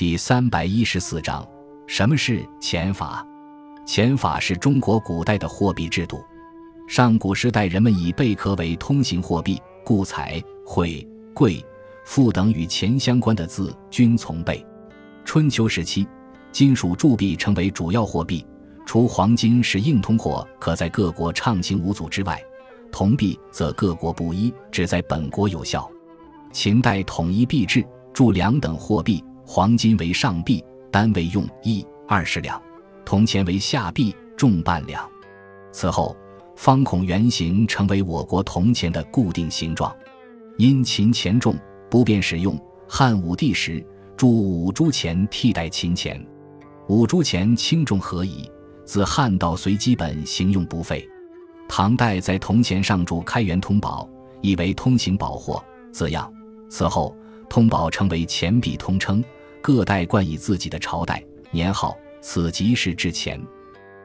第三百一十四章：什么是钱法？钱法是中国古代的货币制度。上古时代，人们以贝壳为通行货币，故财、会、贵、富等与钱相关的字均从贝。春秋时期，金属铸币成为主要货币，除黄金是硬通货，可在各国畅行无阻之外，铜币则各国不一，只在本国有效。秦代统一币制，铸两等货币，黄金为上币，单位用一二十两；铜钱为下币，重半两。此后，方孔圆形成为我国铜钱的固定形状。因秦钱重，不便使用，汉武帝时。铸五铢钱替代秦钱，五铢钱轻重合宜，自汉到隋基本行用不废。唐代在铜钱上铸开元通宝，意为通行宝货字样。此后，通宝成为钱币通称，各代冠以自己的朝代年号，此即是之前。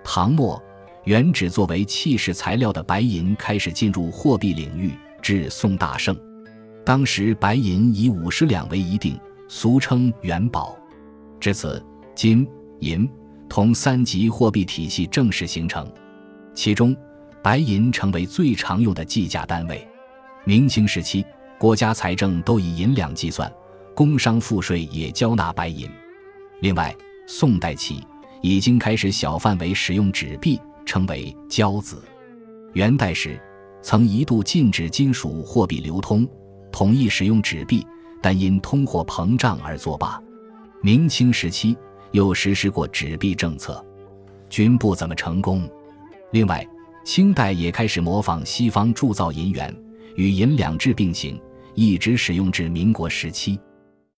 唐末，原只作为器饰材料的白银开始进入货币领域，至宋大盛，当时白银以五十两为一定。俗称元宝，至此，金、银、铜三级货币体系正式形成。其中，白银成为最常用的计价单位。明清时期，国家财政都以银两计算，工商赋税也交纳白银。另外，宋代起已经开始小范围使用纸币，称为交子。元代时，曾一度禁止金属货币流通，统一使用纸币。但因通货膨胀而作罢。明清时期又实施过纸币政策，均不怎么成功。另外，清代也开始模仿西方铸造银元，与银两制并行，一直使用至民国时期。